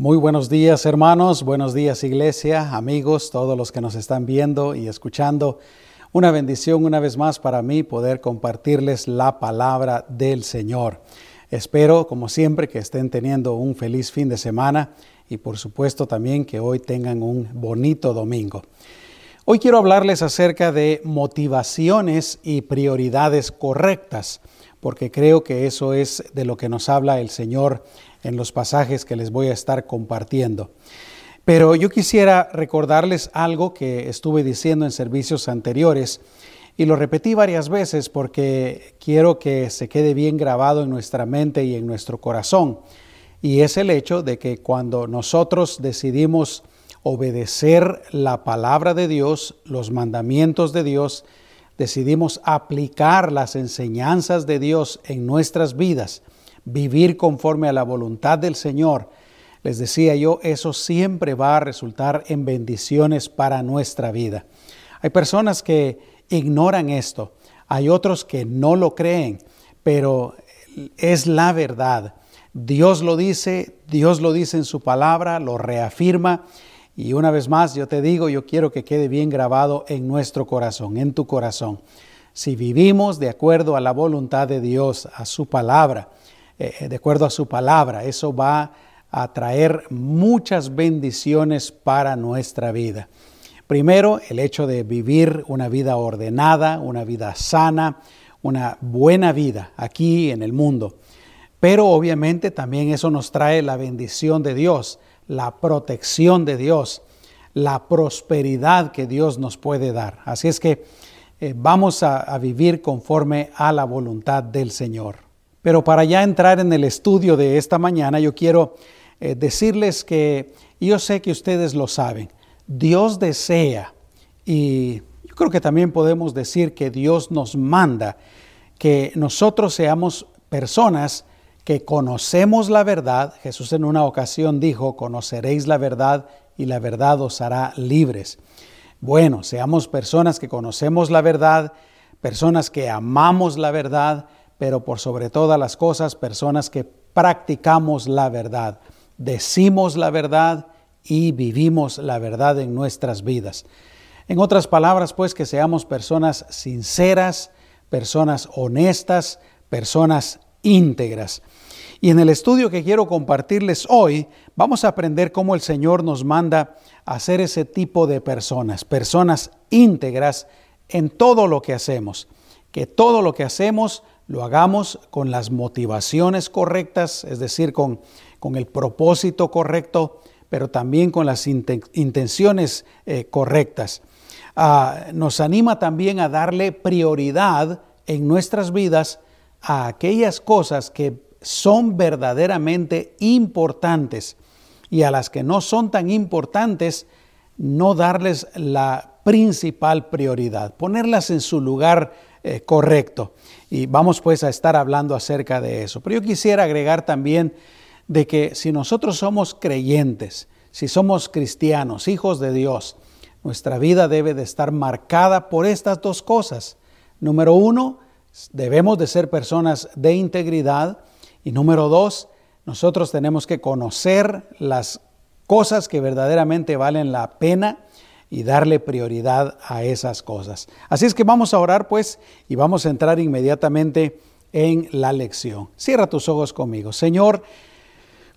Muy buenos días hermanos, buenos días iglesia, amigos, todos los que nos están viendo y escuchando. Una bendición una vez más para mí poder compartirles la palabra del Señor. Espero, como siempre, que estén teniendo un feliz fin de semana y por supuesto también que hoy tengan un bonito domingo. Hoy quiero hablarles acerca de motivaciones y prioridades correctas, porque creo que eso es de lo que nos habla el Señor en los pasajes que les voy a estar compartiendo. Pero yo quisiera recordarles algo que estuve diciendo en servicios anteriores y lo repetí varias veces porque quiero que se quede bien grabado en nuestra mente y en nuestro corazón. Y es el hecho de que cuando nosotros decidimos obedecer la palabra de Dios, los mandamientos de Dios, decidimos aplicar las enseñanzas de Dios en nuestras vidas, vivir conforme a la voluntad del Señor, les decía yo, eso siempre va a resultar en bendiciones para nuestra vida. Hay personas que ignoran esto, hay otros que no lo creen, pero es la verdad. Dios lo dice, Dios lo dice en su palabra, lo reafirma. Y una vez más, yo te digo, yo quiero que quede bien grabado en nuestro corazón, en tu corazón. Si vivimos de acuerdo a la voluntad de Dios, a su palabra, eh, de acuerdo a su palabra. Eso va a traer muchas bendiciones para nuestra vida. Primero, el hecho de vivir una vida ordenada, una vida sana, una buena vida aquí en el mundo. Pero obviamente también eso nos trae la bendición de Dios, la protección de Dios, la prosperidad que Dios nos puede dar. Así es que eh, vamos a vivir conforme a la voluntad del Señor. Pero para ya entrar en el estudio de esta mañana, yo quiero eh, decirles que yo sé que ustedes lo saben. Dios desea, y yo creo que también podemos decir que Dios nos manda que nosotros seamos personas que conocemos la verdad. Jesús en una ocasión dijo, conoceréis la verdad y la verdad os hará libres. Bueno, seamos personas que conocemos la verdad, personas que amamos la verdad, pero por sobre todas las cosas, personas que practicamos la verdad, decimos la verdad y vivimos la verdad en nuestras vidas. En otras palabras, pues, que seamos personas sinceras, personas honestas, personas íntegras. Y en el estudio que quiero compartirles hoy, vamos a aprender cómo el Señor nos manda a ser ese tipo de personas, personas íntegras en todo lo que hacemos, que todo lo que hacemos lo hagamos con las motivaciones correctas, es decir, con, con el propósito correcto, pero también con las intenciones eh, correctas. Ah, nos anima también a darle prioridad en nuestras vidas a aquellas cosas que son verdaderamente importantes y a las que no son tan importantes, no darles la principal prioridad, ponerlas en su lugar eh, correcto. Y vamos pues a estar hablando acerca de eso. Pero yo quisiera agregar también de que si nosotros somos creyentes, si somos cristianos, hijos de Dios, nuestra vida debe de estar marcada por estas dos cosas. Número uno, debemos de ser personas de integridad. Y número dos, nosotros tenemos que conocer las cosas que verdaderamente valen la pena y darle prioridad a esas cosas. Así es que vamos a orar pues y vamos a entrar inmediatamente en la lección. Cierra tus ojos conmigo. Señor,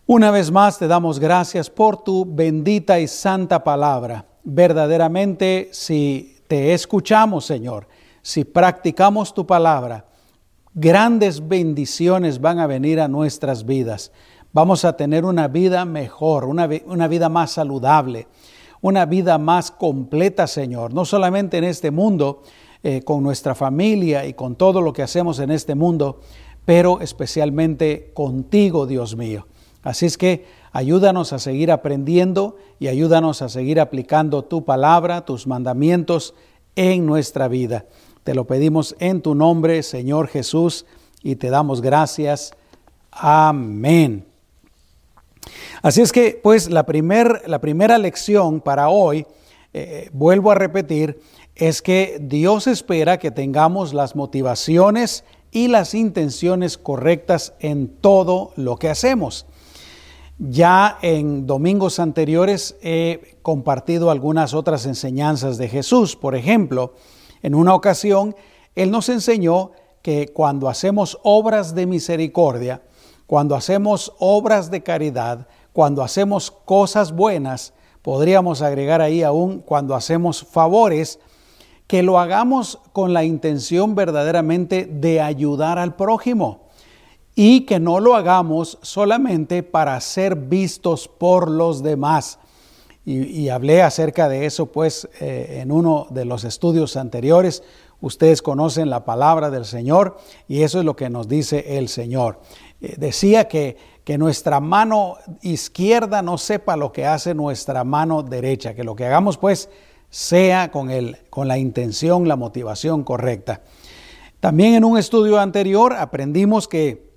una vez más te damos gracias por tu bendita y santa palabra. Verdaderamente, si te escuchamos, Señor, si practicamos tu palabra, grandes bendiciones van a venir a nuestras vidas. Vamos a tener una vida mejor, una, una vida más saludable una vida más completa, Señor, no solamente en este mundo, eh, con nuestra familia y con todo lo que hacemos en este mundo, pero especialmente contigo, Dios mío. Así es que ayúdanos a seguir aprendiendo y ayúdanos a seguir aplicando tu palabra, tus mandamientos en nuestra vida. Te lo pedimos en tu nombre, Señor Jesús, y te damos gracias. Amén. Así es que, pues, la, la primera lección para hoy, eh, vuelvo a repetir, es que Dios espera que tengamos las motivaciones y las intenciones correctas en todo lo que hacemos. Ya en domingos anteriores he compartido algunas otras enseñanzas de Jesús. Por ejemplo, en una ocasión, Él nos enseñó que cuando hacemos obras de misericordia, cuando hacemos obras de caridad, cuando hacemos cosas buenas, podríamos agregar ahí aún cuando hacemos favores, que lo hagamos con la intención verdaderamente de ayudar al prójimo y que no lo hagamos solamente para ser vistos por los demás. Y, hablé acerca de eso pues eh, en uno de los estudios anteriores. Ustedes conocen la palabra del Señor y eso es lo que nos dice el Señor. Eh, decía que, que nuestra mano izquierda no sepa lo que hace nuestra mano derecha, que lo que hagamos pues sea con, el, con la intención, la motivación correcta. También en un estudio anterior aprendimos que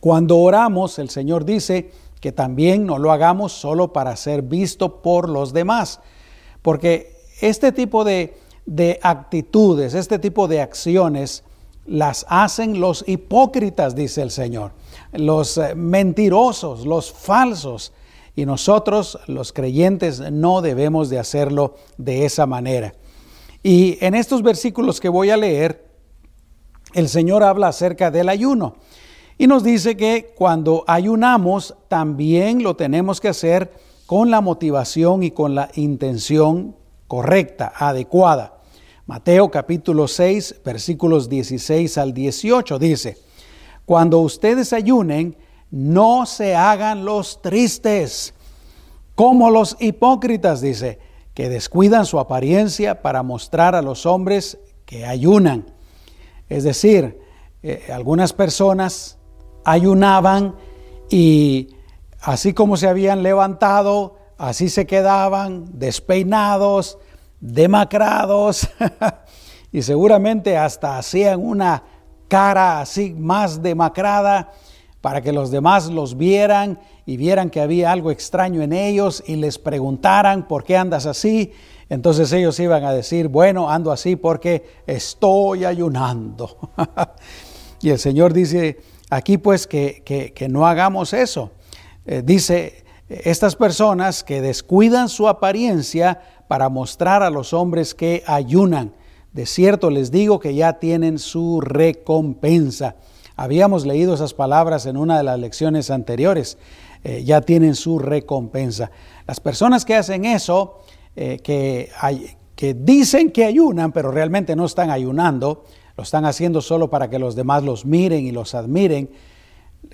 cuando oramos, el Señor dice que también no lo hagamos solo para ser visto por los demás, porque este tipo de, de actitudes, este tipo de acciones, las hacen los hipócritas, dice el Señor, los eh, mentirosos, los falsos. Y nosotros, los creyentes, no debemos de hacerlo de esa manera. Y en estos versículos que voy a leer, el Señor habla acerca del ayuno. Y nos dice que cuando ayunamos, también lo tenemos que hacer con la motivación y con la intención correcta, adecuada. Mateo capítulo 6, versículos 16 al 18 dice, Cuando ustedes ayunen, no se hagan los tristes, como los hipócritas, dice, que descuidan su apariencia para mostrar a los hombres que ayunan. Es decir, eh, algunas personas ayunaban y así como se habían levantado, así se quedaban despeinados, demacrados y seguramente hasta hacían una cara así más demacrada para que los demás los vieran y vieran que había algo extraño en ellos y les preguntaran por qué andas así. Entonces ellos iban a decir, bueno, ando así porque estoy ayunando. y el Señor dice aquí pues que, que, no hagamos eso. Eh, dice, estas personas que descuidan su apariencia para mostrar a los hombres que ayunan. De cierto les digo que ya tienen su recompensa. Habíamos leído esas palabras en una de las lecciones anteriores. Eh, ya tienen su recompensa. Las personas que hacen eso, eh, que, que dicen que ayunan, pero realmente no están ayunando, lo están haciendo solo para que los demás los miren y los admiren.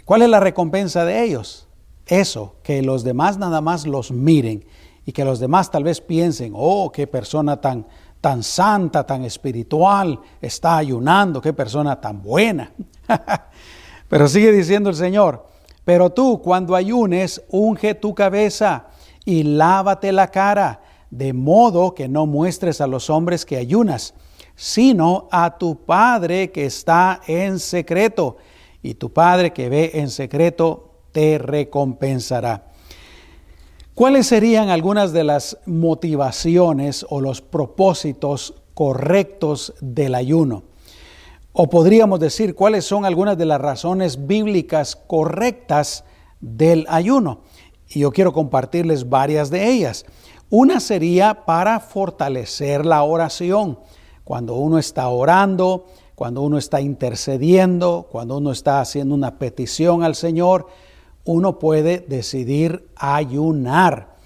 ¿Cuál es la recompensa de ellos? Eso, que los demás nada más los miren y que los demás tal vez piensen, oh, qué persona tan, tan santa, tan espiritual, está ayunando, qué persona tan buena. pero sigue diciendo el Señor, pero tú cuando ayunes, unge tu cabeza y lávate la cara, de modo que no muestres a los hombres que ayunas, sino a tu Padre que está en secreto, y tu Padre que ve en secreto te recompensará. ¿Cuáles serían algunas de las motivaciones o los propósitos correctos del ayuno? O podríamos decir cuáles son algunas de las razones bíblicas correctas del ayuno. Y yo quiero compartirles varias de ellas. Una sería para fortalecer la oración. Cuando uno está orando, cuando uno está intercediendo, cuando uno está haciendo una petición al Señor, uno puede decidir ayunar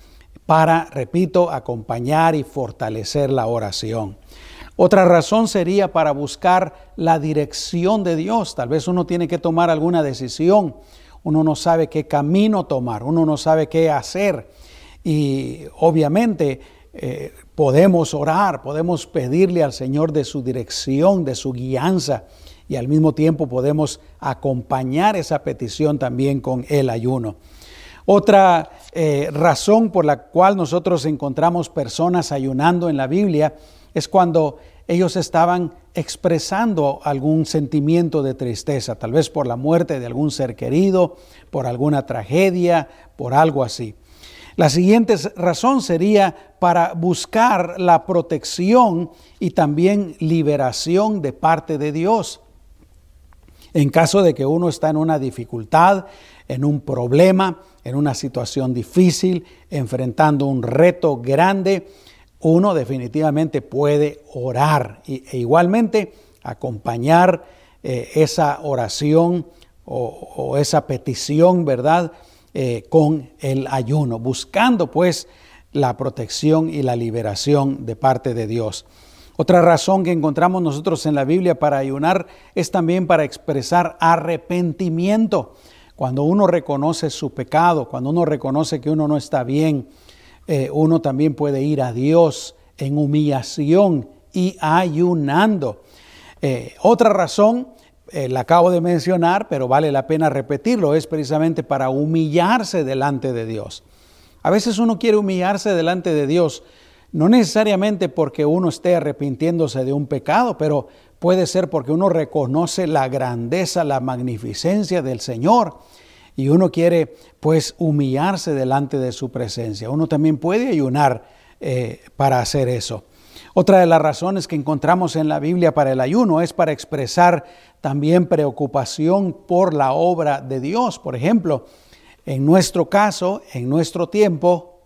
para, repito, acompañar y fortalecer la oración. Otra razón sería para buscar la dirección de Dios. Tal vez uno tiene que tomar alguna decisión. Uno no sabe qué camino tomar, uno no sabe qué hacer. Y obviamente eh, podemos orar, podemos pedirle al Señor de su dirección, de su guianza y al mismo tiempo podemos acompañar esa petición también con el ayuno. Otra eh, razón por la cual nosotros encontramos personas ayunando en la Biblia es cuando ellos estaban expresando algún sentimiento de tristeza, tal vez por la muerte de algún ser querido, por alguna tragedia, por algo así. La siguiente razón sería para buscar la protección y también liberación de parte de Dios. En caso de que uno está en una dificultad, en un problema, en una situación difícil, enfrentando un reto grande, uno definitivamente puede orar e igualmente acompañar eh, esa oración o, esa petición, ¿verdad? Eh, con el ayuno, buscando pues la protección y la liberación de parte de Dios. Otra razón que encontramos nosotros en la Biblia para ayunar es también para expresar arrepentimiento. Cuando uno reconoce su pecado, cuando uno reconoce que uno no está bien, eh, uno también puede ir a Dios en humillación y ayunando. Eh, otra razón, eh, la acabo de mencionar, pero vale la pena repetirlo, es precisamente para humillarse delante de Dios. A veces uno quiere humillarse delante de Dios, no necesariamente porque uno esté arrepintiéndose de un pecado, pero puede ser porque uno reconoce la grandeza, la magnificencia del Señor y uno quiere pues humillarse delante de su presencia. Uno también puede ayunar eh, para hacer eso. Otra de las razones que encontramos en la Biblia para el ayuno es para expresar también preocupación por la obra de Dios. Por ejemplo, en nuestro caso, en nuestro tiempo,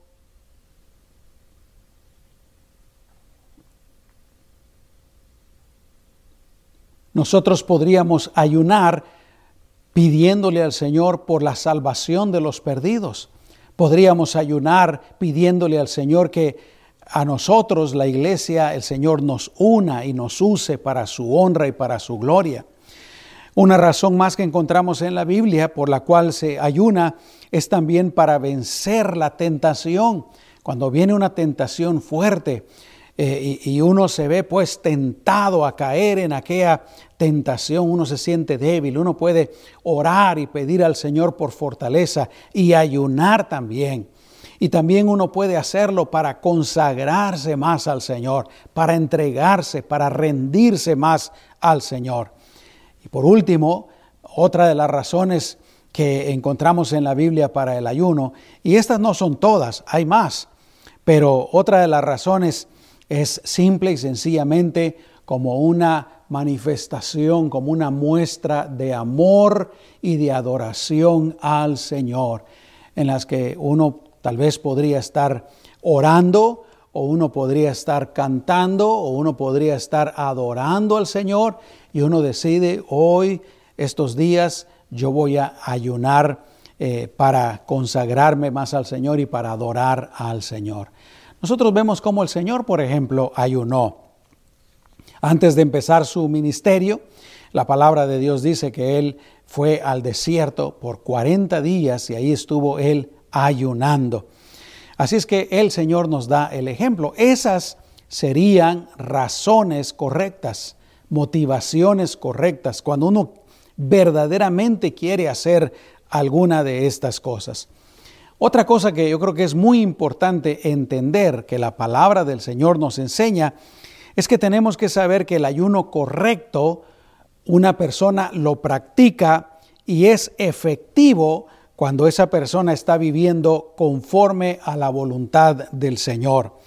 nosotros podríamos ayunar pidiéndole al Señor por la salvación de los perdidos. Podríamos ayunar pidiéndole al Señor que a nosotros, la iglesia, el Señor nos una y nos use para su honra y para su gloria. Una razón más que encontramos en la Biblia por la cual se ayuna es también para vencer la tentación. Cuando viene una tentación fuerte eh, y, y, uno se ve pues tentado a caer en aquella tentación, uno se siente débil, uno puede orar y pedir al Señor por fortaleza y ayunar también. Y también uno puede hacerlo para consagrarse más al Señor, para entregarse, para rendirse más al Señor. Y por último, otra de las razones que encontramos en la Biblia para el ayuno, y estas no son todas, hay más, pero otra de las razones es simple y sencillamente como una manifestación, como una muestra de amor y de adoración al Señor, en las que uno Tal vez podría estar orando o uno podría estar cantando o uno podría estar adorando al Señor y uno decide hoy, estos días, yo voy a ayunar eh, para consagrarme más al Señor y para adorar al Señor. Nosotros vemos cómo el Señor, por ejemplo, ayunó. Antes de empezar su ministerio, la palabra de Dios dice que Él fue al desierto por 40 días y ahí estuvo Él ayunando. Así es que el Señor nos da el ejemplo. Esas serían razones correctas, motivaciones correctas, cuando uno verdaderamente quiere hacer alguna de estas cosas. Otra cosa que yo creo que es muy importante entender que la palabra del Señor nos enseña es que tenemos que saber que el ayuno correcto una persona lo practica y es efectivo cuando esa persona está viviendo conforme a la voluntad del Señor.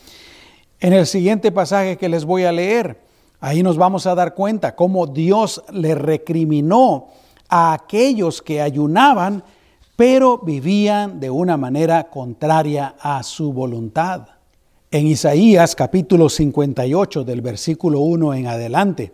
En el siguiente pasaje que les voy a leer, ahí nos vamos a dar cuenta cómo Dios le recriminó a aquellos que ayunaban, pero vivían de una manera contraria a su voluntad. En Isaías capítulo 58 del versículo 1 en adelante,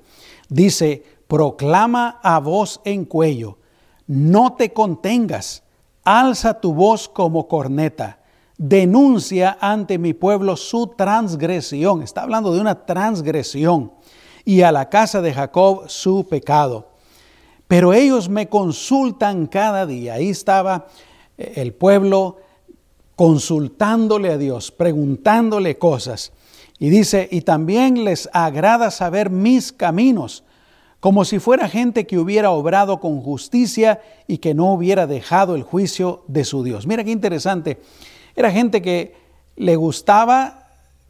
dice, proclama a voz en cuello, no te contengas Alza tu voz como corneta. Denuncia ante mi pueblo su transgresión. Está hablando de una transgresión. Y a la casa de Jacob su pecado. Pero ellos me consultan cada día. Ahí estaba eh, el pueblo consultándole a Dios, preguntándole cosas. Y dice, y también les agrada saber mis caminos como si fuera gente que hubiera obrado con justicia y que no hubiera dejado el juicio de su Dios. Mira qué interesante. Era gente que le gustaba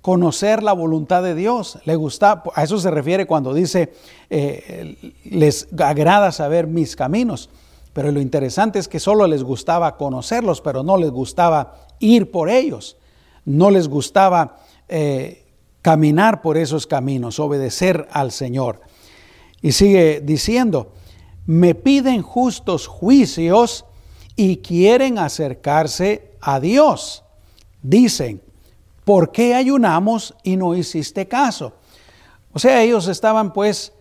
conocer la voluntad de Dios. Le gustaba, a eso se refiere cuando dice, eh, les agrada saber mis caminos. Pero lo interesante es que solo les gustaba conocerlos, pero no les gustaba ir por ellos. No les gustaba eh, caminar por esos caminos, obedecer al Señor. Y sigue diciendo, me piden justos juicios y quieren acercarse a Dios. Dicen, ¿por qué ayunamos y no hiciste caso? O sea, ellos estaban pues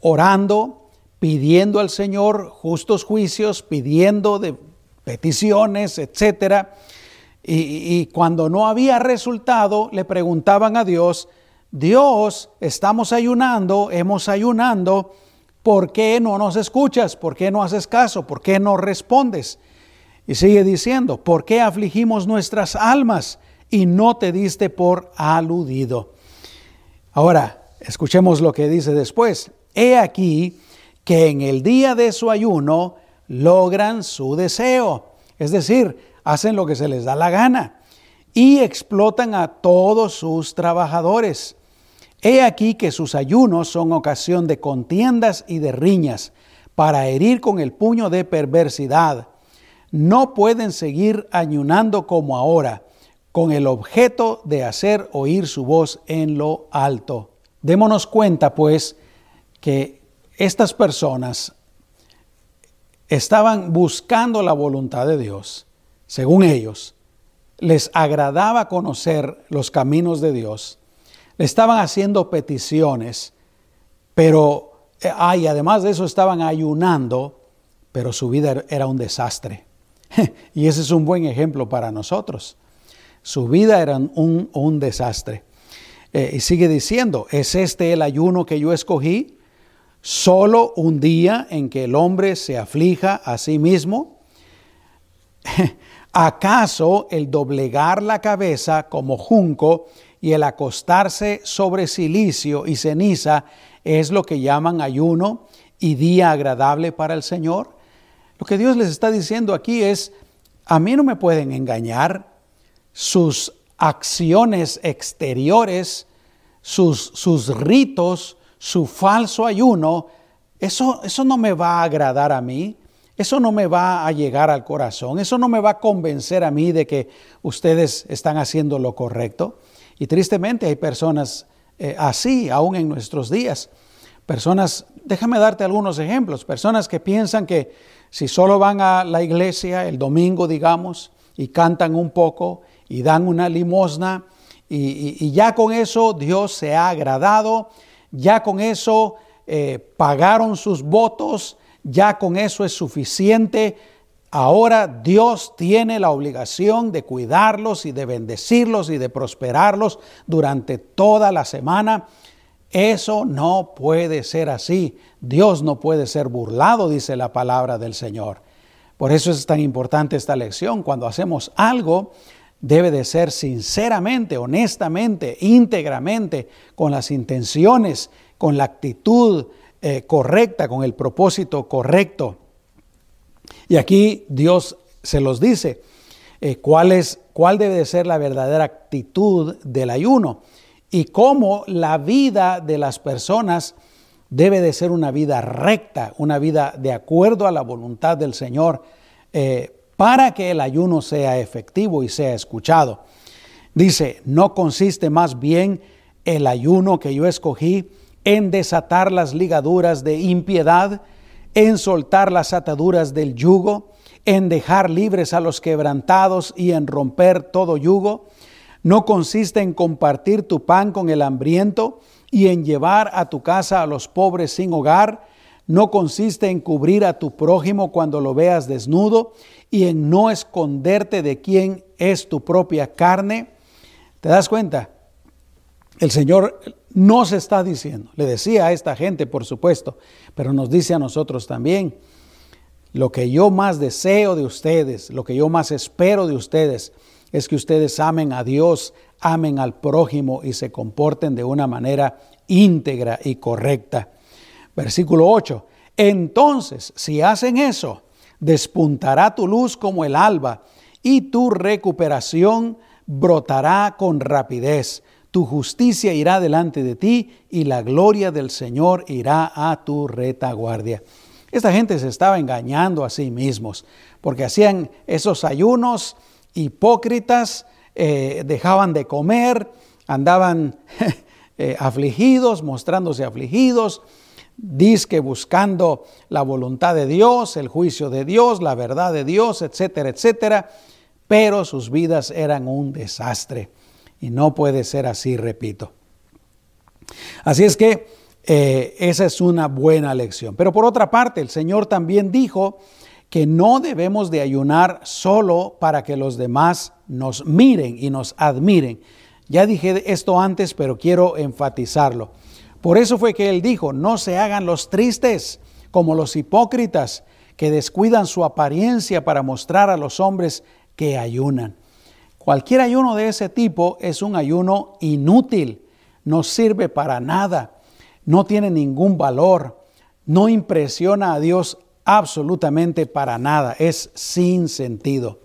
orando, pidiendo al Señor justos juicios, pidiendo de peticiones, etcétera. Y, y, cuando no había resultado, le preguntaban a Dios, Dios, estamos ayunando, hemos ayunando, ¿por qué no nos escuchas? ¿Por qué no haces caso? ¿Por qué no respondes? Y sigue diciendo, ¿por qué afligimos nuestras almas y no te diste por aludido? Ahora, escuchemos lo que dice después. He aquí que en el día de su ayuno logran su deseo, es decir, hacen lo que se les da la gana y explotan a todos sus trabajadores. He aquí que sus ayunos son ocasión de contiendas y de riñas, para herir con el puño de perversidad no pueden seguir ayunando como ahora, con el objeto de hacer oír su voz en lo alto. Démonos cuenta, pues, que estas personas estaban buscando la voluntad de Dios, según ellos. Les agradaba conocer los caminos de Dios. Le estaban haciendo peticiones, pero, eh, ay, además de eso estaban ayunando, pero su vida era un desastre. y ese es un buen ejemplo para nosotros. Su vida era un, un desastre. Eh, y sigue diciendo, ¿es este el ayuno que yo escogí? Solo un día en que el hombre se aflija a sí mismo. ¿Acaso el doblegar la cabeza como junco y el acostarse sobre silicio y ceniza es lo que llaman ayuno y día agradable para el Señor? Lo que Dios les está diciendo aquí es, a mí no me pueden engañar, sus acciones exteriores, sus, sus ritos, su falso ayuno, eso, eso no me va a agradar a mí, eso no me va a llegar al corazón, eso no me va a convencer a mí de que ustedes están haciendo lo correcto. Y tristemente hay personas eh, así, aún en nuestros días. Personas, déjame darte algunos ejemplos, personas que piensan que si solo van a la iglesia el domingo, digamos, y cantan un poco y dan una limosna, y, ya con eso Dios se ha agradado, ya con eso eh, pagaron sus votos, ya con eso es suficiente. Ahora Dios tiene la obligación de cuidarlos y de bendecirlos y de prosperarlos durante toda la semana. Eso no puede ser así. Dios no puede ser burlado, dice la palabra del Señor. Por eso es tan importante esta lección. Cuando hacemos algo, debe de ser sinceramente, honestamente, íntegramente, con las intenciones, con la actitud eh, correcta, con el propósito correcto. Y aquí Dios se los dice, eh, cuál, es, cuál debe de ser la verdadera actitud del ayuno y cómo la vida de las personas debe de ser una vida recta, una vida de acuerdo a la voluntad del Señor, eh, para que el ayuno sea efectivo y sea escuchado. Dice, no consiste más bien el ayuno que yo escogí en desatar las ligaduras de impiedad, en soltar las ataduras del yugo, en dejar libres a los quebrantados y en romper todo yugo no consiste en compartir tu pan con el hambriento y en llevar a tu casa a los pobres sin hogar. No consiste en cubrir a tu prójimo cuando lo veas desnudo y en no esconderte de quién es tu propia carne. ¿Te das cuenta? El Señor nos está diciendo, le decía a esta gente, por supuesto, pero nos dice a nosotros también, lo que yo más deseo de ustedes, lo que yo más espero de ustedes, es que ustedes amen a Dios, amen al prójimo y se comporten de una manera íntegra y correcta. Versículo 8. Entonces, si hacen eso, despuntará tu luz como el alba y tu recuperación brotará con rapidez. Tu justicia irá delante de ti y la gloria del Señor irá a tu retaguardia. Esta gente se estaba engañando a sí mismos porque hacían esos ayunos hipócritas, eh, dejaban de comer, andaban eh, afligidos, mostrándose afligidos, disque buscando la voluntad de Dios, el juicio de Dios, la verdad de Dios, etcétera, etcétera, pero sus vidas eran un desastre. Y no puede ser así, repito. Así es que eh, esa es una buena lección. Pero por otra parte, el Señor también dijo que no debemos de ayunar solo para que los demás nos miren y nos admiren. Ya dije esto antes, pero quiero enfatizarlo. Por eso fue que Él dijo, no se hagan los tristes como los hipócritas que descuidan su apariencia para mostrar a los hombres que ayunan. Cualquier ayuno de ese tipo es un ayuno inútil, no sirve para nada, no tiene ningún valor, no impresiona a Dios absolutamente para nada, es sin sentido.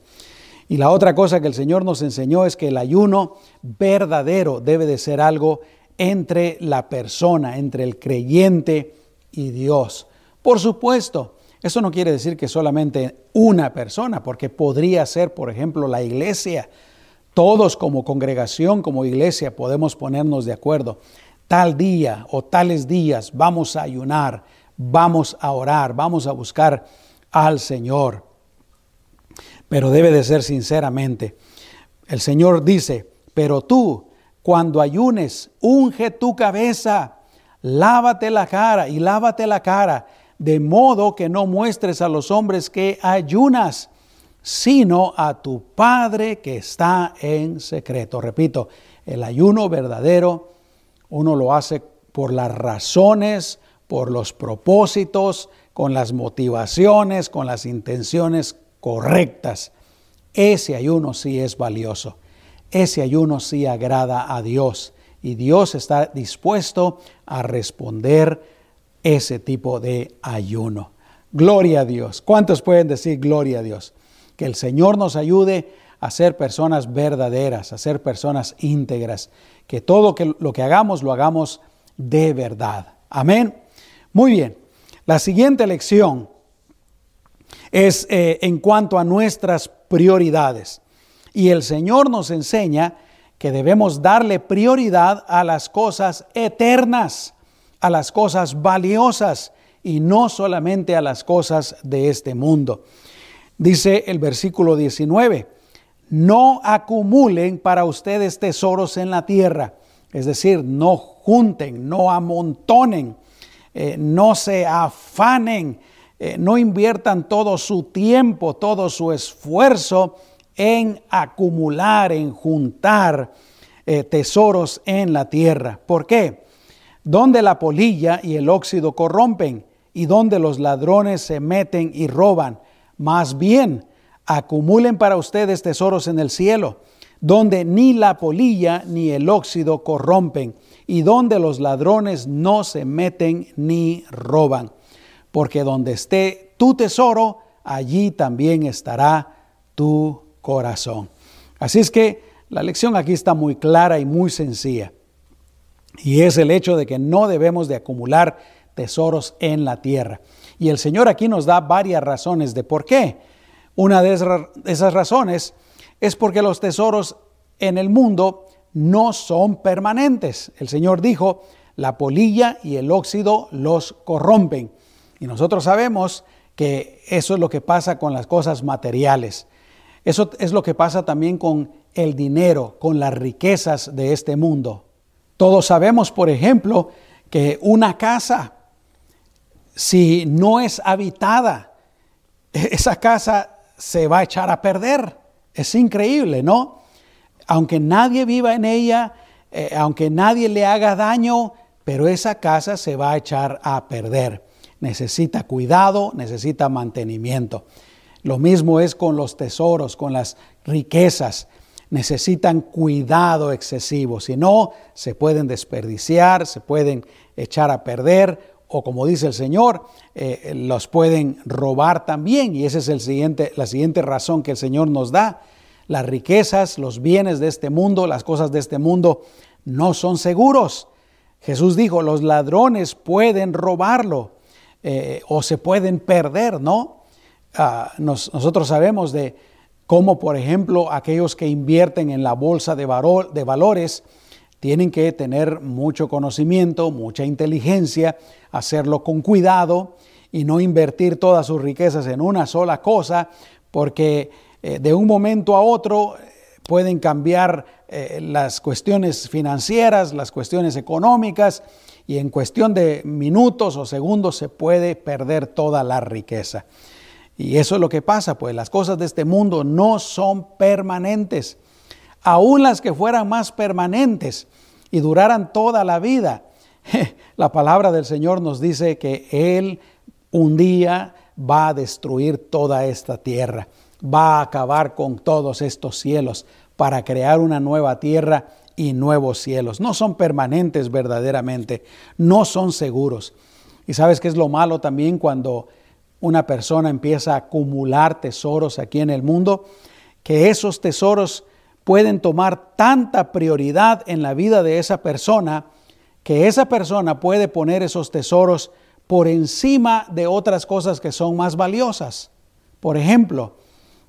Y la otra cosa que el Señor nos enseñó es que el ayuno verdadero debe de ser algo entre la persona, entre el creyente y Dios. Por supuesto, eso no quiere decir que solamente una persona, porque podría ser, por ejemplo, la iglesia. Todos como congregación, como iglesia, podemos ponernos de acuerdo. Tal día o tales días vamos a ayunar, vamos a orar, vamos a buscar al Señor. Pero debe de ser sinceramente. El Señor dice, pero tú, cuando ayunes, unge tu cabeza, lávate la cara y lávate la cara de modo que no muestres a los hombres que ayunas, sino a tu Padre que está en secreto. Repito, el ayuno verdadero uno lo hace por las razones, por los propósitos, con las motivaciones, con las intenciones correctas. Ese ayuno sí es valioso. Ese ayuno sí agrada a Dios y Dios está dispuesto a responder ese tipo de ayuno. Gloria a Dios. ¿Cuántos pueden decir gloria a Dios? Que el Señor nos ayude a ser personas verdaderas, a ser personas íntegras, que todo lo que hagamos lo hagamos de verdad. Amén. Muy bien. La siguiente lección es eh, en cuanto a nuestras prioridades. Y el Señor nos enseña que debemos darle prioridad a las cosas eternas a las cosas valiosas y no solamente a las cosas de este mundo. Dice el versículo 19, no acumulen para ustedes tesoros en la tierra, es decir, no junten, no amontonen, eh, no se afanen, eh, no inviertan todo su tiempo, todo su esfuerzo en acumular, en juntar eh, tesoros en la tierra. ¿Por qué? donde la polilla y el óxido corrompen y donde los ladrones se meten y roban. Más bien, acumulen para ustedes tesoros en el cielo, donde ni la polilla ni el óxido corrompen y donde los ladrones no se meten ni roban. Porque donde esté tu tesoro, allí también estará tu corazón. Así es que la lección aquí está muy clara y muy sencilla. Y es el hecho de que no debemos de acumular tesoros en la tierra. Y el Señor aquí nos da varias razones de por qué. Una de esas razones es porque los tesoros en el mundo no son permanentes. El Señor dijo, la polilla y el óxido los corrompen. Y nosotros sabemos que eso es lo que pasa con las cosas materiales. Eso es lo que pasa también con el dinero, con las riquezas de este mundo. Todos sabemos, por ejemplo, que una casa, si no es habitada, esa casa se va a echar a perder. Es increíble, ¿no? Aunque nadie viva en ella, eh, aunque nadie le haga daño, pero esa casa se va a echar a perder. Necesita cuidado, necesita mantenimiento. Lo mismo es con los tesoros, con las riquezas necesitan cuidado excesivo, si no, se pueden desperdiciar, se pueden echar a perder o como dice el Señor, eh, los pueden robar también. Y esa es la siguiente razón que el Señor nos da. Las riquezas, los bienes de este mundo, las cosas de este mundo no son seguros. Jesús dijo, los ladrones pueden robarlo eh, o se pueden perder, ¿no? Ah, nosotros sabemos de, como por ejemplo aquellos que invierten en la bolsa de, valores, tienen que tener mucho conocimiento, mucha inteligencia, hacerlo con cuidado y no invertir todas sus riquezas en una sola cosa, porque eh, de un momento a otro eh, pueden cambiar eh, las cuestiones financieras, las cuestiones económicas, y en cuestión de minutos o segundos se puede perder toda la riqueza. Y eso es lo que pasa, pues las cosas de este mundo no son permanentes. Aún las que fueran más permanentes y duraran toda la vida, la palabra del Señor nos dice que Él un día va a destruir toda esta tierra, va a acabar con todos estos cielos para crear una nueva tierra y nuevos cielos. No son permanentes verdaderamente, no son seguros. Y sabes que es lo malo también cuando una persona empieza a acumular tesoros aquí en el mundo, que esos tesoros pueden tomar tanta prioridad en la vida de esa persona, que esa persona puede poner esos tesoros por encima de otras cosas que son más valiosas. Por ejemplo,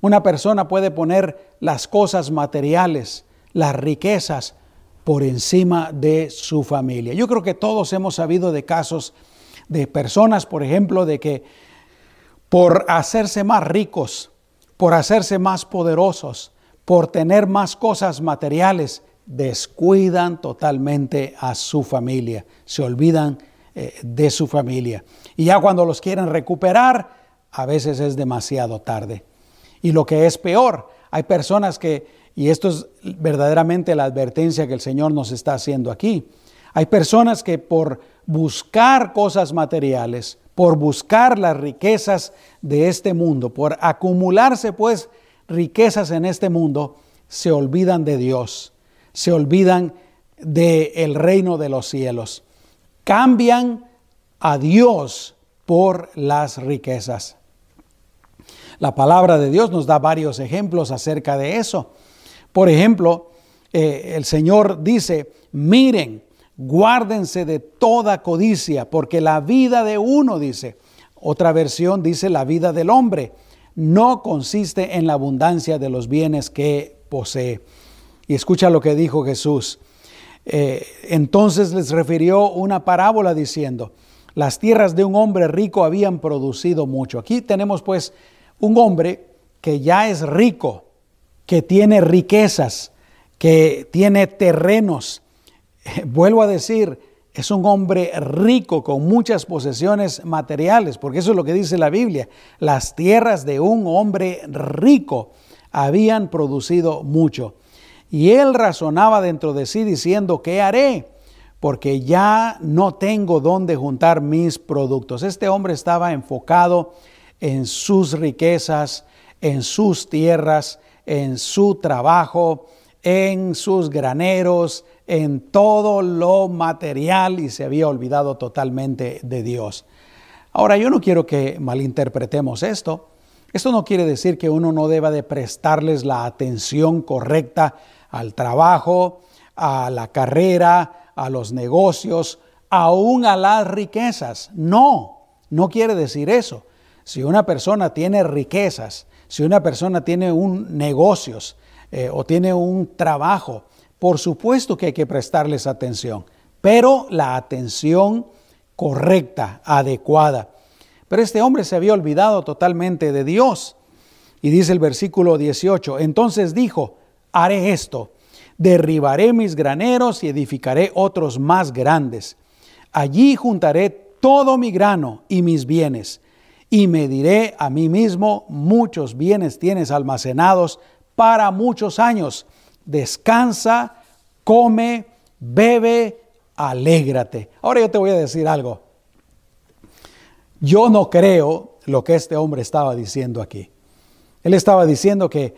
una persona puede poner las cosas materiales, las riquezas, por encima de su familia. Yo creo que todos hemos sabido de casos de personas, por ejemplo, de que por hacerse más ricos, por hacerse más poderosos, por tener más cosas materiales, descuidan totalmente a su familia, se olvidan eh, de su familia. Y ya cuando los quieren recuperar, a veces es demasiado tarde. Y lo que es peor, hay personas que, y esto es verdaderamente la advertencia que el Señor nos está haciendo aquí, hay personas que por buscar cosas materiales, por buscar las riquezas de este mundo, por acumularse pues riquezas en este mundo, se olvidan de Dios, se olvidan del el reino de los cielos cambian a Dios por las riquezas. La palabra de Dios nos da varios ejemplos acerca de eso. Por ejemplo, eh, el Señor dice, miren, guárdense de toda codicia, porque la vida de uno, dice, otra versión dice, la vida del hombre, no consiste en la abundancia de los bienes que posee. Y escucha lo que dijo Jesús. Eh, entonces les refirió una parábola diciendo, las tierras de un hombre rico habían producido mucho. Aquí tenemos pues un hombre que ya es rico, que tiene riquezas, que tiene terrenos. vuelvo a decir, es un hombre rico con muchas posesiones materiales, porque eso es lo que dice la Biblia. Las tierras de un hombre rico habían producido mucho. Y él razonaba dentro de sí diciendo, ¿qué haré? Porque ya no tengo dónde juntar mis productos. Este hombre estaba enfocado en sus riquezas, en sus tierras, en su trabajo, en sus graneros, en todo lo material y se había olvidado totalmente de Dios. Ahora, yo no quiero que malinterpretemos esto. Esto no quiere decir que uno no deba de prestarles la atención correcta al trabajo, a la carrera, a los negocios, aún a las riquezas. No, no quiere decir eso. Si una persona tiene riquezas, si una persona tiene un negocios eh, o tiene un trabajo, por supuesto que hay que prestarles atención, pero la atención correcta, adecuada. Pero este hombre se había olvidado totalmente de Dios. Y dice el versículo 18, entonces dijo, haré esto, derribaré mis graneros y edificaré otros más grandes. Allí juntaré todo mi grano y mis bienes, y me diré a mí mismo, muchos bienes tienes almacenados para muchos años. Descansa, come, bebe, alégrate. Ahora yo te voy a decir algo. Yo no creo lo que este hombre estaba diciendo aquí. Él estaba diciendo que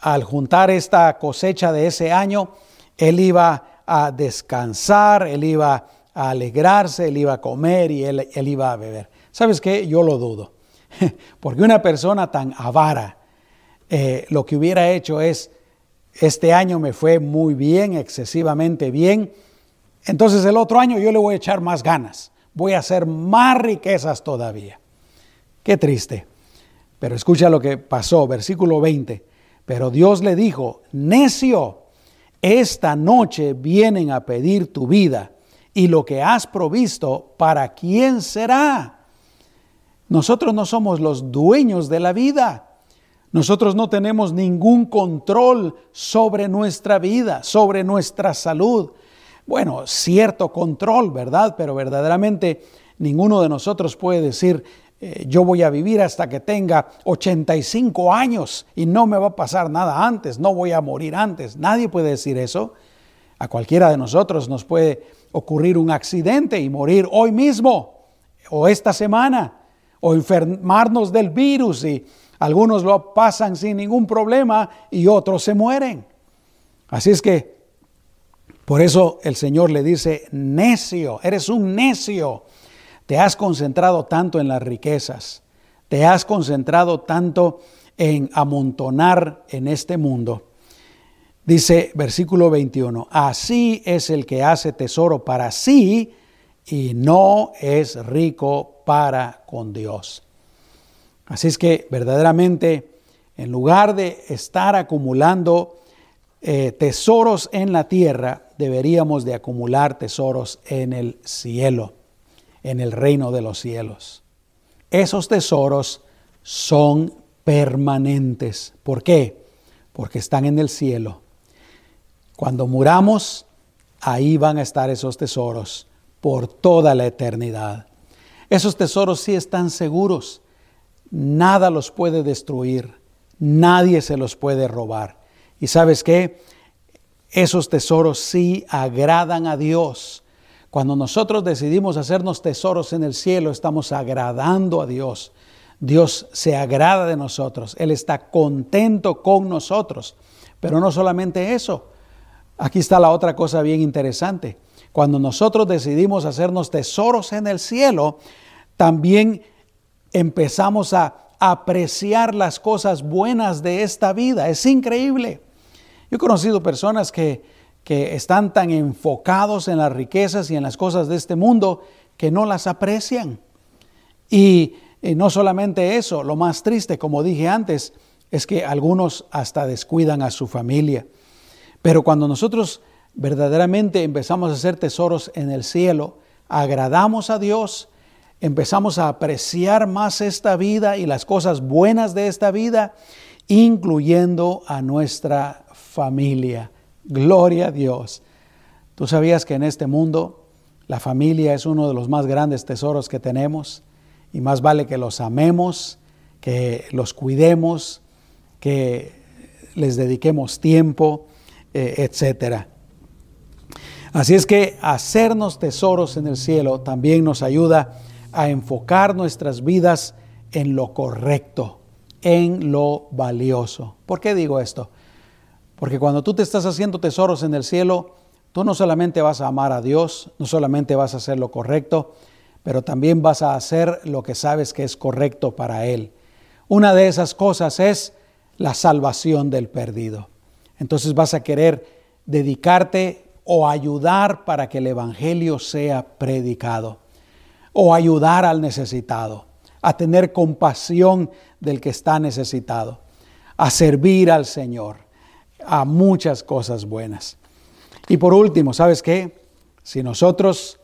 al juntar esta cosecha de ese año, él iba a descansar, él iba a alegrarse, él iba a comer y él, iba a beber. ¿Sabes qué? Yo lo dudo. Porque una persona tan avara, eh, lo que hubiera hecho es, este año me fue muy bien, excesivamente bien, entonces el otro año yo le voy a echar más ganas, voy a hacer más riquezas todavía. Qué triste. Pero escucha lo que pasó, versículo 20. Pero Dios le dijo, necio, esta noche vienen a pedir tu vida y lo que has provisto, ¿para quién será? Nosotros no somos los dueños de la vida. Nosotros no tenemos ningún control sobre nuestra vida, sobre nuestra salud. Bueno, cierto control, ¿verdad? Pero verdaderamente ninguno de nosotros puede decir, eh, yo voy a vivir hasta que tenga 85 años y no me va a pasar nada antes, no voy a morir antes. Nadie puede decir eso. A cualquiera de nosotros nos puede ocurrir un accidente y morir hoy mismo o esta semana o enfermarnos del virus y algunos lo pasan sin ningún problema y otros se mueren. Así es que por eso el Señor le dice, necio, eres un necio. Te has concentrado tanto en las riquezas, te has concentrado tanto en amontonar en este mundo. Dice versículo 21, así es el que hace tesoro para sí y no es rico para con Dios. Así es que verdaderamente, en lugar de estar acumulando eh, tesoros en la tierra, deberíamos de acumular tesoros en el cielo en el reino de los cielos. Esos tesoros son permanentes. ¿Por qué? Porque están en el cielo. Cuando muramos, ahí van a estar esos tesoros por toda la eternidad. Esos tesoros sí están seguros. Nada los puede destruir. Nadie se los puede robar. ¿Y sabes qué? Esos tesoros sí agradan a Dios cuando nosotros decidimos hacernos tesoros en el cielo, estamos agradando a Dios. Dios se agrada de nosotros, Él está contento con nosotros. Pero no solamente eso, aquí está la otra cosa bien interesante. Cuando nosotros decidimos hacernos tesoros en el cielo, también empezamos a apreciar las cosas buenas de esta vida. Es increíble. Yo he conocido personas que que están tan enfocados en las riquezas y en las cosas de este mundo que no las aprecian. Y, no solamente eso, lo más triste, como dije antes, es que algunos hasta descuidan a su familia. Pero cuando nosotros verdaderamente empezamos a hacer tesoros en el cielo, agradamos a Dios, empezamos a apreciar más esta vida y las cosas buenas de esta vida, incluyendo a nuestra familia. Gloria a Dios. ¿Tú sabías que en este mundo la familia es uno de los más grandes tesoros que tenemos? Y más vale que los amemos, que los cuidemos, que les dediquemos tiempo, eh, etc. Así es que hacernos tesoros en el cielo también nos ayuda a enfocar nuestras vidas en lo correcto, en lo valioso. ¿Por qué digo esto? Porque cuando tú te estás haciendo tesoros en el cielo, tú no solamente vas a amar a Dios, no solamente vas a hacer lo correcto, pero también vas a hacer lo que sabes que es correcto para Él. Una de esas cosas es la salvación del perdido. Entonces vas a querer dedicarte o ayudar para que el Evangelio sea predicado, o ayudar al necesitado, a tener compasión del que está necesitado, a servir al Señor a muchas cosas buenas. Y por último, ¿sabes qué? Si nosotros,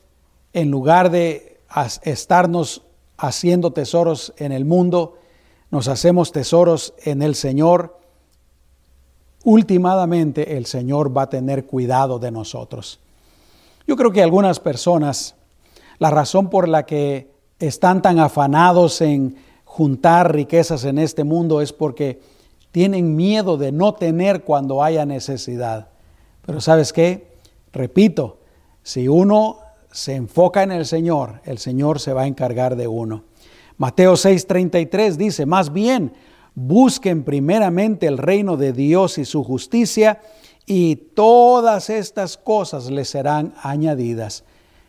en lugar de estarnos haciendo tesoros en el mundo, nos hacemos tesoros en el Señor, últimamente el Señor va a tener cuidado de nosotros. Yo creo que algunas personas, la razón por la que están tan afanados en juntar riquezas en este mundo es porque tienen miedo de no tener cuando haya necesidad. Pero sabes qué? Repito, si uno se enfoca en el Señor, el Señor se va a encargar de uno. Mateo 6:33 dice, más bien, busquen primeramente el reino de Dios y su justicia, y todas estas cosas les serán añadidas.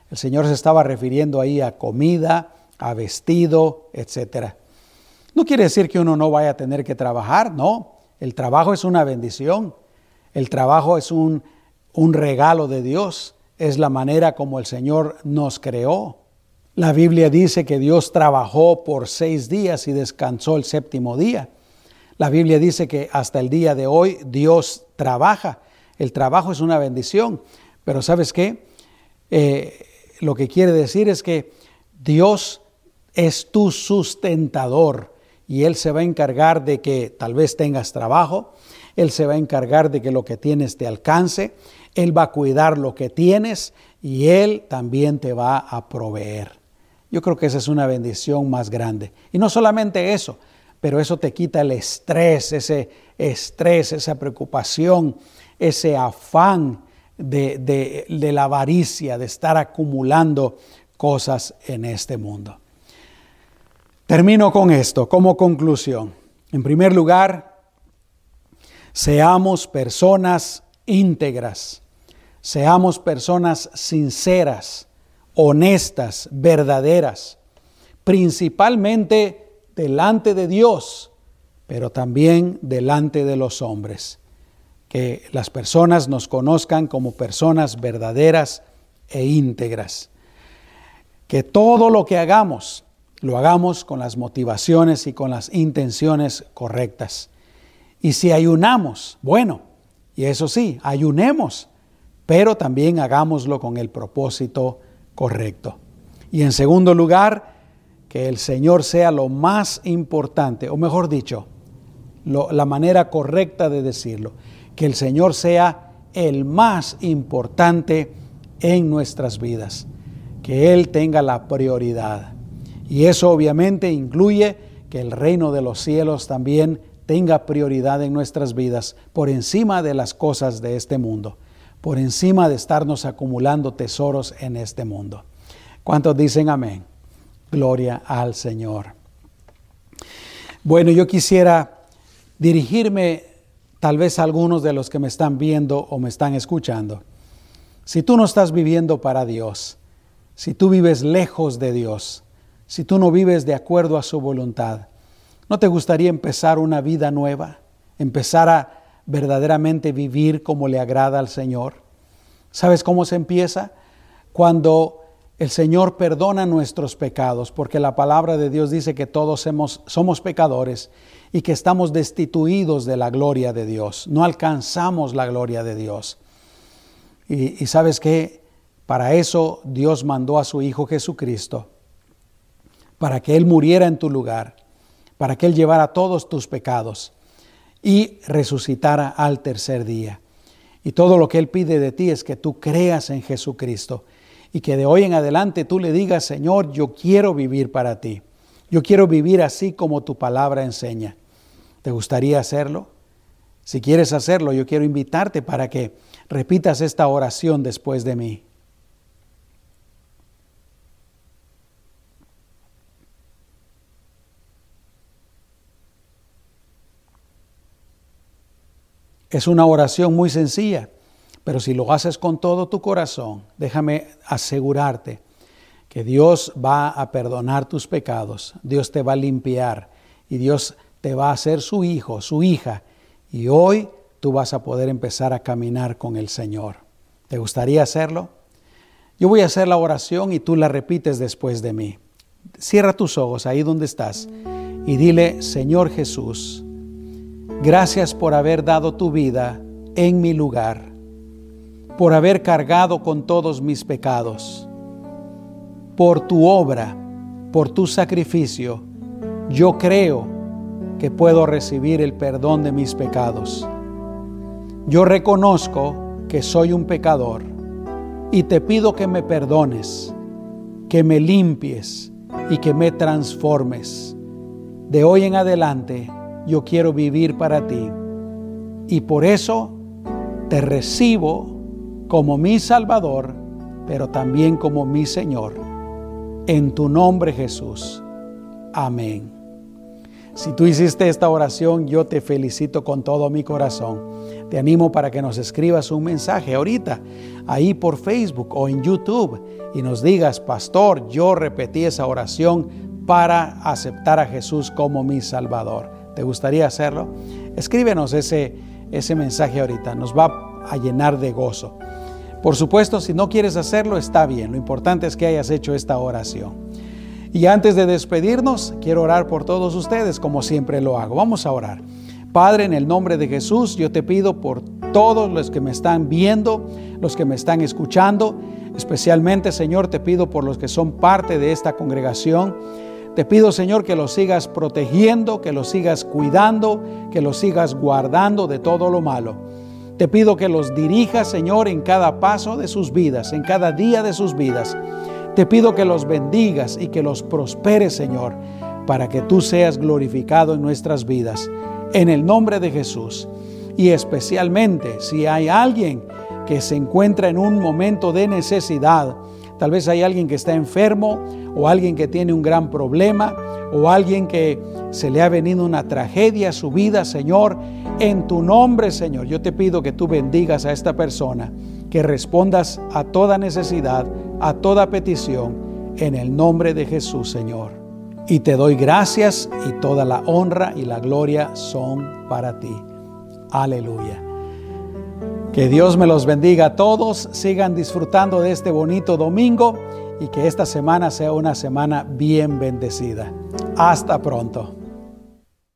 El Señor se estaba refiriendo ahí a comida, a vestido, etcétera. No quiere decir que uno no vaya a tener que trabajar, no. El trabajo es una bendición. El trabajo es un, un regalo de Dios. Es la manera como el Señor nos creó. La Biblia dice que Dios trabajó por seis días y descansó el séptimo día. La Biblia dice que hasta el día de hoy Dios trabaja. El trabajo es una bendición, pero ¿sabes qué? Eh, lo que quiere decir es que Dios es tu sustentador y Él se va a encargar de que tal vez tengas trabajo, Él se va a encargar de que lo que tienes te alcance, Él va a cuidar lo que tienes y Él también te va a proveer. Yo creo que esa es una bendición más grande. Y no solamente eso, pero eso te quita el estrés, ese estrés, esa preocupación, ese afán de, de, la avaricia, de estar acumulando cosas en este mundo. Termino con esto como conclusión. En primer lugar, seamos personas íntegras, seamos personas sinceras, honestas, verdaderas, principalmente delante de Dios, pero también delante de los hombres. Que las personas nos conozcan como personas verdaderas e íntegras. Que todo lo que hagamos, lo hagamos con las motivaciones y con las intenciones correctas. Y si ayunamos, bueno, y eso sí, ayunemos, pero también hagámoslo con el propósito correcto. Y en segundo lugar, que el Señor sea lo más importante, o mejor dicho, la manera correcta de decirlo, que el Señor sea el más importante en nuestras vidas, que Él tenga la prioridad. Y eso obviamente incluye que el reino de los cielos también tenga prioridad en nuestras vidas por encima de las cosas de este mundo, por encima de estarnos acumulando tesoros en este mundo. ¿Cuántos dicen amén? Gloria al Señor. Bueno, yo quisiera dirigirme tal vez algunos de los que me están viendo o me están escuchando. Si tú no estás viviendo para Dios, si tú vives lejos de Dios, si tú no vives de acuerdo a su voluntad, ¿no te gustaría empezar una vida nueva? Empezar a verdaderamente vivir como le agrada al Señor. ¿Sabes cómo se empieza? Cuando el Señor perdona nuestros pecados, porque la palabra de Dios dice que todos somos, pecadores y que estamos destituidos de la gloria de Dios, no alcanzamos la gloria de Dios. Y, y sabes que para eso Dios mandó a su Hijo Jesucristo, para que Él muriera en tu lugar, para que Él llevara todos tus pecados y resucitara al tercer día. Y todo lo que Él pide de ti es que tú creas en Jesucristo y que de hoy en adelante tú le digas, Señor, yo quiero vivir para ti. Yo quiero vivir así como tu palabra enseña. ¿Te gustaría hacerlo? Si quieres hacerlo, yo quiero invitarte para que repitas esta oración después de mí. Es una oración muy sencilla. Pero si lo haces con todo tu corazón, déjame asegurarte que Dios va a perdonar tus pecados, Dios te va a limpiar y Dios te va a hacer su hijo, su hija. Y hoy tú vas a poder empezar a caminar con el Señor. ¿Te gustaría hacerlo? Yo voy a hacer la oración y tú la repites después de mí. Cierra tus ojos ahí donde estás y dile, Señor Jesús, gracias por haber dado tu vida en mi lugar por haber cargado con todos mis pecados. Por tu obra, por tu sacrificio, yo creo que puedo recibir el perdón de mis pecados. Yo reconozco que soy un pecador y te pido que me perdones, que me limpies y que me transformes. De hoy en adelante yo quiero vivir para ti y por eso te recibo como mi Salvador, pero también como mi Señor. En tu nombre Jesús. Amén. Si tú hiciste esta oración, yo te felicito con todo mi corazón. Te animo para que nos escribas un mensaje ahorita, ahí por Facebook o en YouTube, y nos digas, pastor, yo repetí esa oración para aceptar a Jesús como mi Salvador. ¿Te gustaría hacerlo? Escríbenos ese, ese mensaje ahorita, nos va a llenar de gozo. Por supuesto, si no quieres hacerlo, está bien. Lo importante es que hayas hecho esta oración. Y antes de despedirnos, quiero orar por todos ustedes como siempre lo hago. Vamos a orar. Padre, en el nombre de Jesús, yo te pido por todos los que me están viendo, los que me están escuchando. Especialmente, Señor, te pido por los que son parte de esta congregación. Te pido, Señor, que los sigas protegiendo, que los sigas cuidando, que los sigas guardando de todo lo malo. Te pido que los dirijas, Señor, en cada paso de sus vidas, en cada día de sus vidas. Te pido que los bendigas y que los prosperes, Señor, para que tú seas glorificado en nuestras vidas. En el nombre de Jesús. Y especialmente si hay alguien que se encuentra en un momento de necesidad, tal vez hay alguien que está enfermo o alguien que tiene un gran problema o alguien que se le ha venido una tragedia a su vida, Señor, en tu nombre, Señor, yo te pido que tú bendigas a esta persona, que respondas a toda necesidad, a toda petición, en el nombre de Jesús, Señor. Y te doy gracias y toda la honra y la gloria son para ti. Aleluya. Que Dios me los bendiga a todos, sigan disfrutando de este bonito domingo y que esta semana sea una semana bien bendecida. Hasta pronto.